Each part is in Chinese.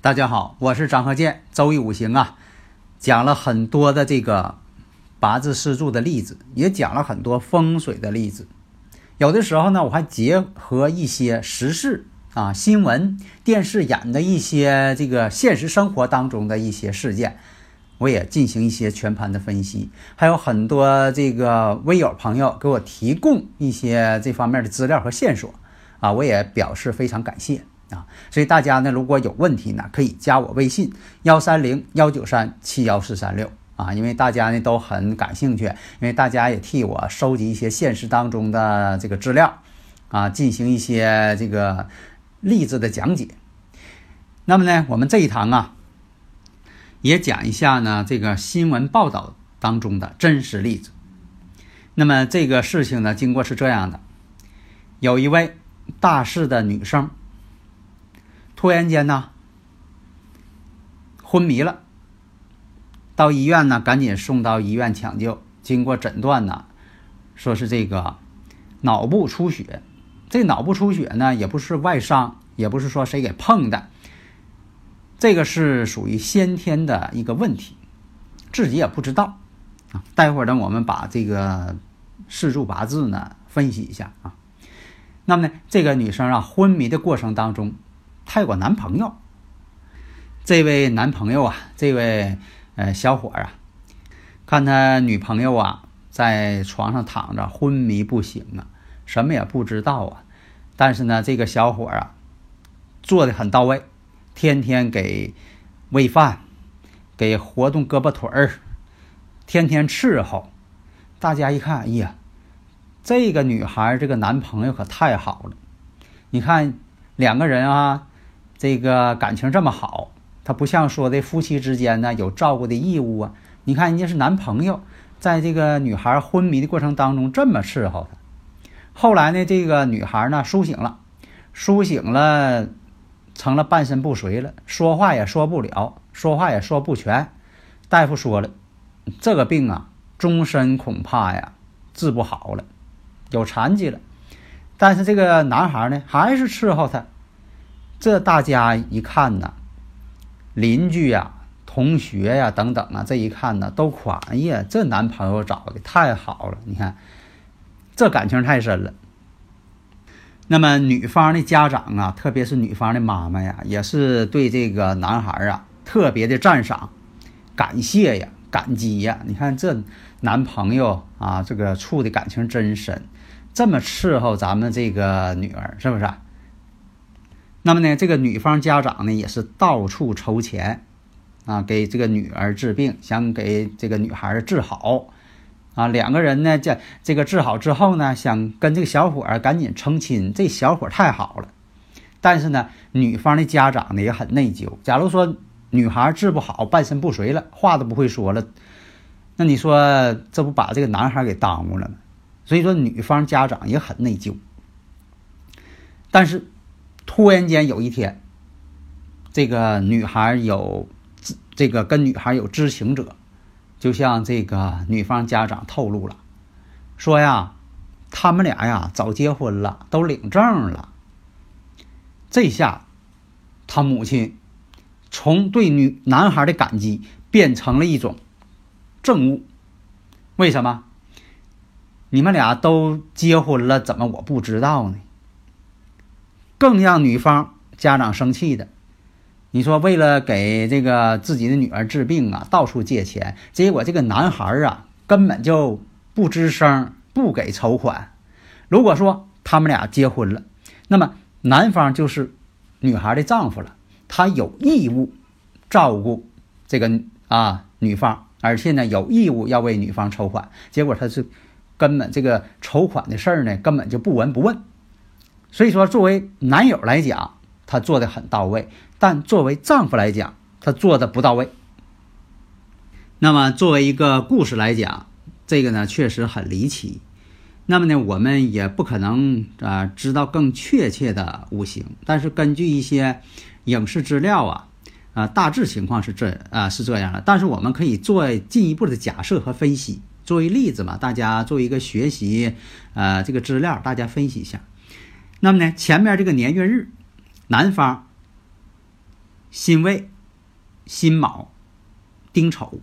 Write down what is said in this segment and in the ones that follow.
大家好，我是张和建。周易五行啊，讲了很多的这个八字四柱的例子，也讲了很多风水的例子。有的时候呢，我还结合一些时事啊、新闻、电视演的一些这个现实生活当中的一些事件，我也进行一些全盘的分析。还有很多这个微友朋友给我提供一些这方面的资料和线索啊，我也表示非常感谢。啊，所以大家呢，如果有问题呢，可以加我微信幺三零幺九三七幺四三六啊，因为大家呢都很感兴趣，因为大家也替我收集一些现实当中的这个资料啊，进行一些这个例子的讲解。那么呢，我们这一堂啊，也讲一下呢这个新闻报道当中的真实例子。那么这个事情呢，经过是这样的，有一位大四的女生。突然间呢，昏迷了，到医院呢，赶紧送到医院抢救。经过诊断呢，说是这个脑部出血。这脑部出血呢，也不是外伤，也不是说谁给碰的，这个是属于先天的一个问题，自己也不知道啊。待会儿呢，我们把这个四柱八字呢分析一下啊。那么呢，这个女生啊，昏迷的过程当中。她有个男朋友，这位男朋友啊，这位呃小伙啊，看他女朋友啊在床上躺着昏迷不醒啊，什么也不知道啊，但是呢，这个小伙啊做的很到位，天天给喂饭，给活动胳膊腿儿，天天伺候。大家一看，哎呀，这个女孩这个男朋友可太好了，你看两个人啊。这个感情这么好，他不像说的夫妻之间呢有照顾的义务啊。你看人家是男朋友，在这个女孩昏迷的过程当中这么伺候她。后来呢，这个女孩呢苏醒了，苏醒了，成了半身不遂了，说话也说不了，说话也说不全。大夫说了，这个病啊，终身恐怕呀治不好了，有残疾了。但是这个男孩呢，还是伺候她。这大家一看呢，邻居呀、同学呀等等啊，这一看呢都夸：哎呀，这男朋友找的太好了！你看，这感情太深了。那么女方的家长啊，特别是女方的妈妈呀，也是对这个男孩啊特别的赞赏、感谢呀、感激呀。你看这男朋友啊，这个处的感情真深。这么伺候咱们这个女儿，是不是？那么呢，这个女方家长呢，也是到处筹钱，啊，给这个女儿治病，想给这个女孩治好，啊，两个人呢，这这个治好之后呢，想跟这个小伙儿赶紧成亲，这小伙儿太好了。但是呢，女方的家长呢也很内疚。假如说女孩治不好，半身不遂了，话都不会说了，那你说这不把这个男孩给耽误了吗？所以说，女方家长也很内疚。但是，突然间有一天，这个女孩有这个跟女孩有知情者，就向这个女方家长透露了，说呀，他们俩呀早结婚了，都领证了。这下，他母亲从对女男孩的感激变成了一种憎恶。为什么？你们俩都结婚了，怎么我不知道呢？更让女方家长生气的，你说为了给这个自己的女儿治病啊，到处借钱，结果这个男孩啊根本就不吱声，不给筹款。如果说他们俩结婚了，那么男方就是女孩的丈夫了，他有义务照顾这个啊女方，而且呢有义务要为女方筹款。结果他是。根本这个筹款的事儿呢，根本就不闻不问。所以说，作为男友来讲，他做的很到位；但作为丈夫来讲，他做的不到位。那么，作为一个故事来讲，这个呢确实很离奇。那么呢，我们也不可能啊知道更确切的五行，但是根据一些影视资料啊啊，大致情况是这啊是这样的。但是我们可以做进一步的假设和分析。作为例子嘛，大家做一个学习，呃，这个资料大家分析一下。那么呢，前面这个年月日，男方辛未、辛卯、丁丑。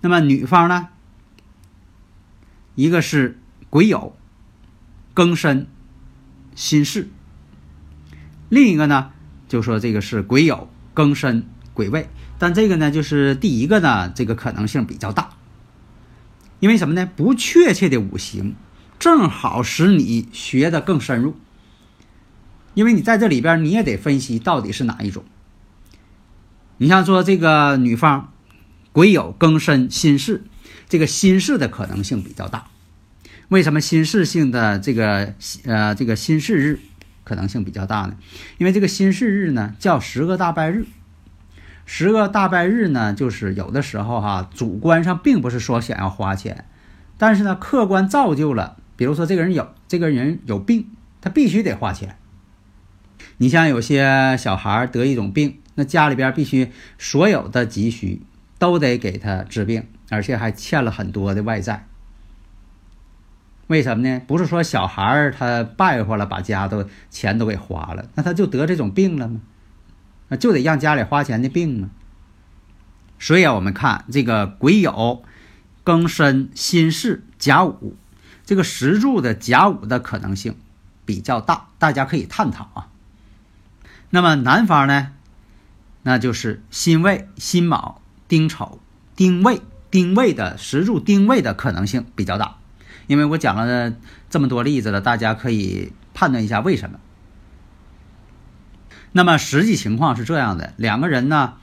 那么女方呢，一个是癸酉、庚申、辛巳。另一个呢，就说这个是癸酉、庚申、癸未。但这个呢，就是第一个呢，这个可能性比较大。因为什么呢？不确切的五行，正好使你学的更深入。因为你在这里边，你也得分析到底是哪一种。你像说这个女方，癸酉庚申辛巳，这个辛巳的可能性比较大。为什么辛巳性的这个呃这个辛巳日可能性比较大呢？因为这个辛巳日呢叫十个大拜日。十个大拜日呢，就是有的时候哈，主观上并不是说想要花钱，但是呢，客观造就了，比如说这个人有这个人有病，他必须得花钱。你像有些小孩得一种病，那家里边必须所有的急需都得给他治病，而且还欠了很多的外债。为什么呢？不是说小孩他败坏了，把家都钱都给花了，那他就得这种病了吗？那就得让家里花钱的病吗。所以啊，我们看这个癸酉、庚申、辛巳、甲午，这个石柱的甲午的可能性比较大，大家可以探讨啊。那么男方呢，那就是辛未、辛卯、丁丑、丁未、丁未的石柱丁未的可能性比较大。因为我讲了这么多例子了，大家可以判断一下为什么。那么实际情况是这样的，两个人呢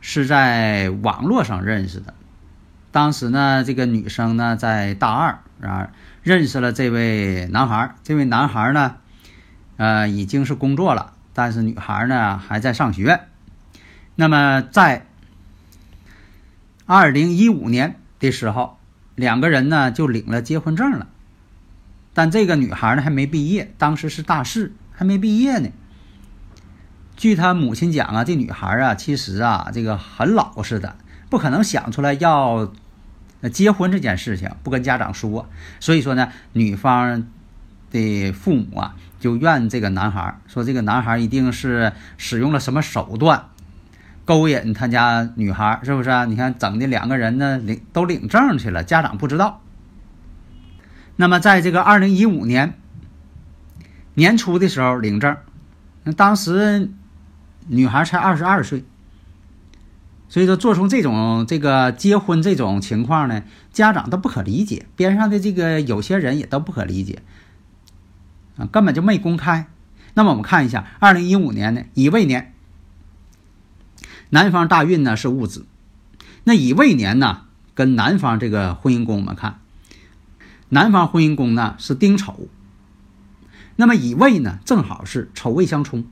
是在网络上认识的。当时呢，这个女生呢在大二啊，认识了这位男孩。这位男孩呢，呃，已经是工作了，但是女孩呢还在上学。那么在二零一五年的时候，两个人呢就领了结婚证了。但这个女孩呢还没毕业，当时是大四，还没毕业呢。据他母亲讲啊，这女孩啊，其实啊，这个很老实的，不可能想出来要那结婚这件事情，不跟家长说。所以说呢，女方的父母啊，就怨这个男孩，说这个男孩一定是使用了什么手段勾引他家女孩，是不是啊？你看整的两个人呢，领都领证去了，家长不知道。那么在这个二零一五年年初的时候领证，那当时。女孩才二十二岁，所以说做出这种这个结婚这种情况呢，家长都不可理解，边上的这个有些人也都不可理解，啊，根本就没公开。那么我们看一下，二零一五年呢，乙未年，男方大运呢是戊子，那乙未年呢跟男方这个婚姻宫我们看，男方婚姻宫呢是丁丑，那么乙未呢正好是丑未相冲。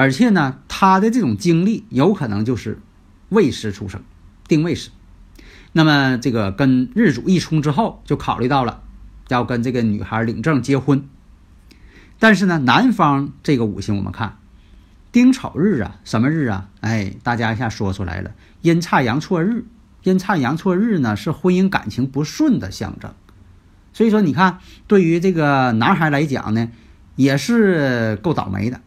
而且呢，他的这种经历有可能就是未时出生，定位时。那么这个跟日主一冲之后，就考虑到了要跟这个女孩领证结婚。但是呢，男方这个五行我们看丁丑日啊，什么日啊？哎，大家一下说出来了，阴差阳错日。阴差阳错日呢，是婚姻感情不顺的象征。所以说，你看，对于这个男孩来讲呢，也是够倒霉的。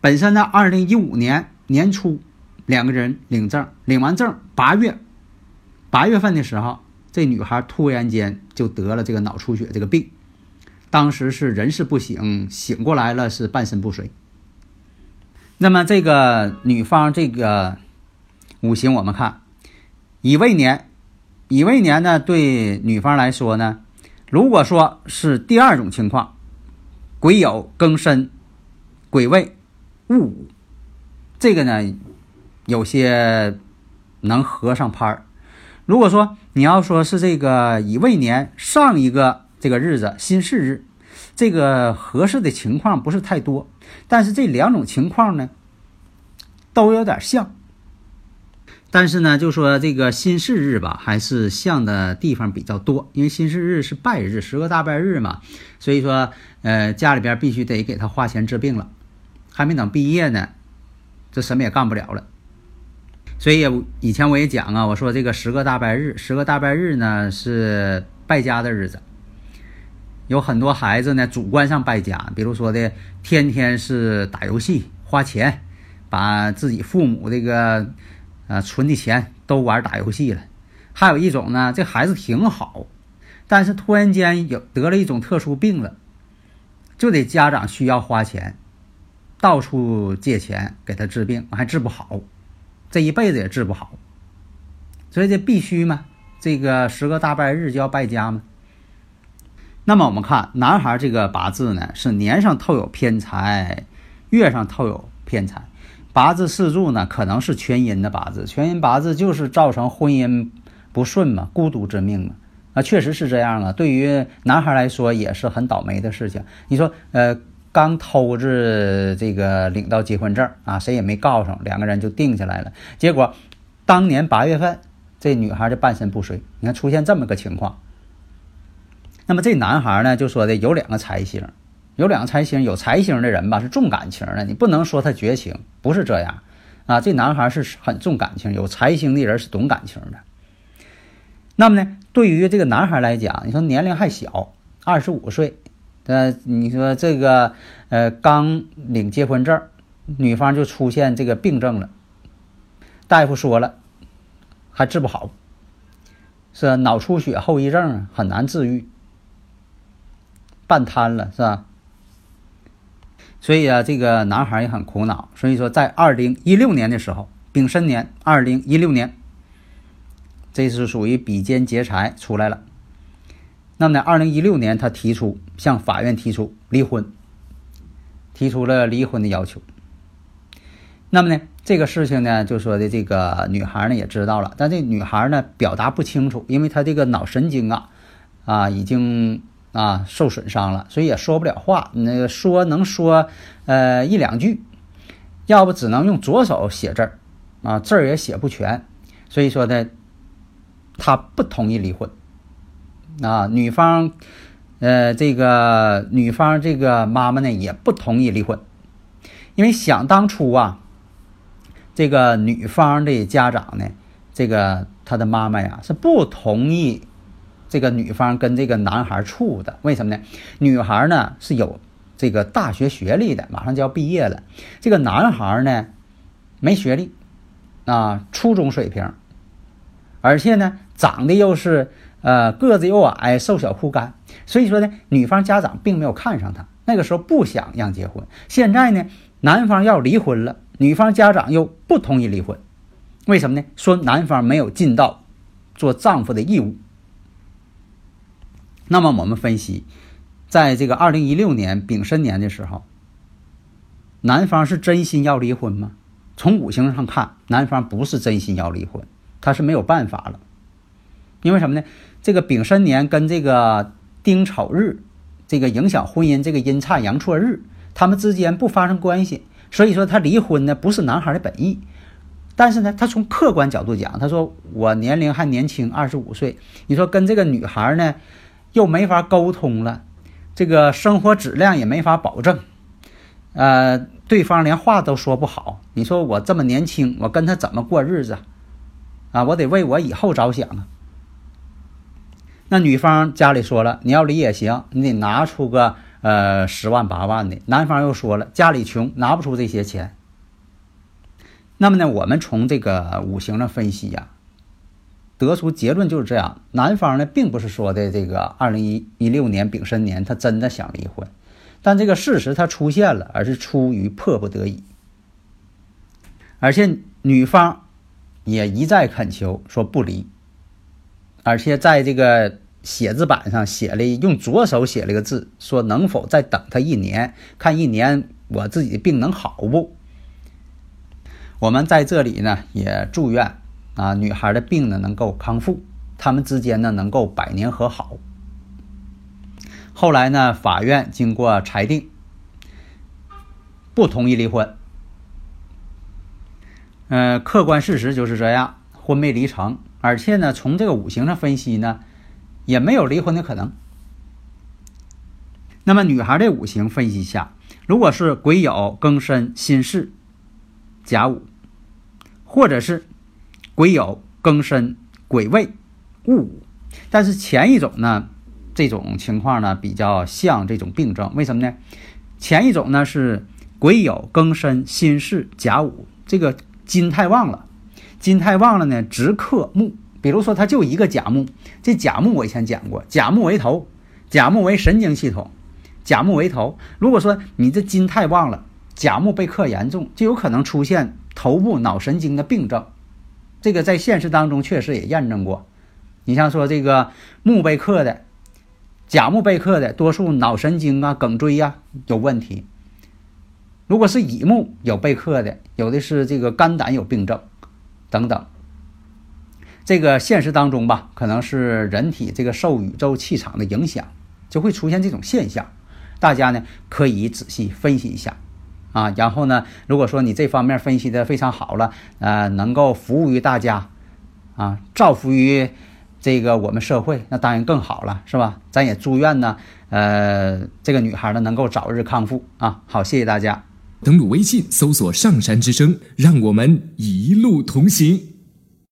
本身呢，二零一五年年初，两个人领证，领完证八月，八月份的时候，这女孩突然间就得了这个脑出血这个病，当时是人事不省，醒过来了是半身不遂。那么这个女方这个五行我们看，乙未年，乙未年呢对女方来说呢，如果说是第二种情况，癸酉庚申，癸未。戊，这个呢，有些能合上拍儿。如果说你要说是这个乙未年上一个这个日子辛巳日，这个合适的情况不是太多。但是这两种情况呢，都有点像。但是呢，就说这个辛巳日吧，还是像的地方比较多，因为辛巳日是败日，十个大败日嘛，所以说，呃，家里边必须得给他花钱治病了。还没等毕业呢，这什么也干不了了。所以以前我也讲啊，我说这个十个大拜日，十个大拜日呢是败家的日子。有很多孩子呢主观上败家，比如说的天天是打游戏花钱，把自己父母这个呃存的钱都玩打游戏了。还有一种呢，这孩子挺好，但是突然间有得了一种特殊病了，就得家长需要花钱。到处借钱给他治病，还治不好，这一辈子也治不好，所以这必须嘛，这个十个大败日就要败家嘛。那么我们看男孩这个八字呢，是年上透有偏财，月上透有偏财，八字四柱呢可能是全阴的八字，全阴八字就是造成婚姻不顺嘛，孤独之命嘛。啊，确实是这样啊。对于男孩来说也是很倒霉的事情。你说，呃。刚偷着这个领到结婚证啊，谁也没告诉，两个人就定下来了。结果当年八月份，这女孩就半身不遂。你看出现这么个情况。那么这男孩呢，就说的有两个财星，有两个财星，有财星的人吧是重感情的，你不能说他绝情，不是这样啊。这男孩是很重感情，有财星的人是懂感情的。那么呢，对于这个男孩来讲，你说年龄还小，二十五岁。呃，你说这个，呃，刚领结婚证，女方就出现这个病症了，大夫说了，还治不好，是脑出血后遗症很难治愈，半瘫了，是吧？所以啊，这个男孩也很苦恼。所以说，在二零一六年的时候，丙申年，二零一六年，这是属于比肩劫财出来了。那么呢，二零一六年他提出向法院提出离婚，提出了离婚的要求。那么呢，这个事情呢，就说的这个女孩呢也知道了，但这女孩呢表达不清楚，因为她这个脑神经啊啊已经啊受损伤了，所以也说不了话。那个说能说呃一两句，要不只能用左手写字儿啊，字儿也写不全，所以说呢，她不同意离婚。啊，女方，呃，这个女方这个妈妈呢也不同意离婚，因为想当初啊，这个女方的家长呢，这个她的妈妈呀是不同意这个女方跟这个男孩处的。为什么呢？女孩呢是有这个大学学历的，马上就要毕业了。这个男孩呢没学历，啊，初中水平，而且呢长得又是。呃，个子又矮，瘦小枯干，所以说呢，女方家长并没有看上他。那个时候不想让结婚。现在呢，男方要离婚了，女方家长又不同意离婚，为什么呢？说男方没有尽到做丈夫的义务。那么我们分析，在这个二零一六年丙申年的时候，男方是真心要离婚吗？从五行上看，男方不是真心要离婚，他是没有办法了。因为什么呢？这个丙申年跟这个丁丑日，这个影响婚姻这个阴差阳错日，他们之间不发生关系，所以说他离婚呢不是男孩的本意。但是呢，他从客观角度讲，他说我年龄还年轻，二十五岁，你说跟这个女孩呢？又没法沟通了，这个生活质量也没法保证，呃，对方连话都说不好。你说我这么年轻，我跟他怎么过日子？啊，我得为我以后着想啊。那女方家里说了，你要离也行，你得拿出个呃十万八万的。男方又说了，家里穷，拿不出这些钱。那么呢，我们从这个五行上分析呀。得出结论就是这样，男方呢并不是说的这个二零一一六年丙申年他真的想离婚，但这个事实他出现了，而是出于迫不得已，而且女方也一再恳求说不离，而且在这个写字板上写了用左手写了个字，说能否再等他一年，看一年我自己的病能好不？我们在这里呢也祝愿。啊，女孩的病呢能够康复，他们之间呢能够百年和好。后来呢，法院经过裁定，不同意离婚。嗯，客观事实就是这样，婚没离成，而且呢，从这个五行上分析呢，也没有离婚的可能。那么，女孩的五行分析一下，如果是癸酉庚申辛巳甲午，或者是。癸酉庚申癸未戊午，但是前一种呢，这种情况呢比较像这种病症，为什么呢？前一种呢是癸酉庚申辛巳甲午，这个金太旺了，金太旺了呢直克木，比如说它就一个甲木，这甲木我以前讲过，甲木为头，甲木为神经系统，甲木为头，如果说你这金太旺了，甲木被克严重，就有可能出现头部脑神经的病症。这个在现实当中确实也验证过，你像说这个木被克的，甲木被克的，多数脑神经啊、颈椎呀有问题；如果是乙木有被克的，有的是这个肝胆有病症等等。这个现实当中吧，可能是人体这个受宇宙气场的影响，就会出现这种现象。大家呢可以仔细分析一下。啊，然后呢？如果说你这方面分析的非常好了，呃，能够服务于大家，啊，造福于这个我们社会，那当然更好了，是吧？咱也祝愿呢，呃，这个女孩呢能够早日康复啊！好，谢谢大家。登录微信，搜索“上山之声”，让我们一路同行。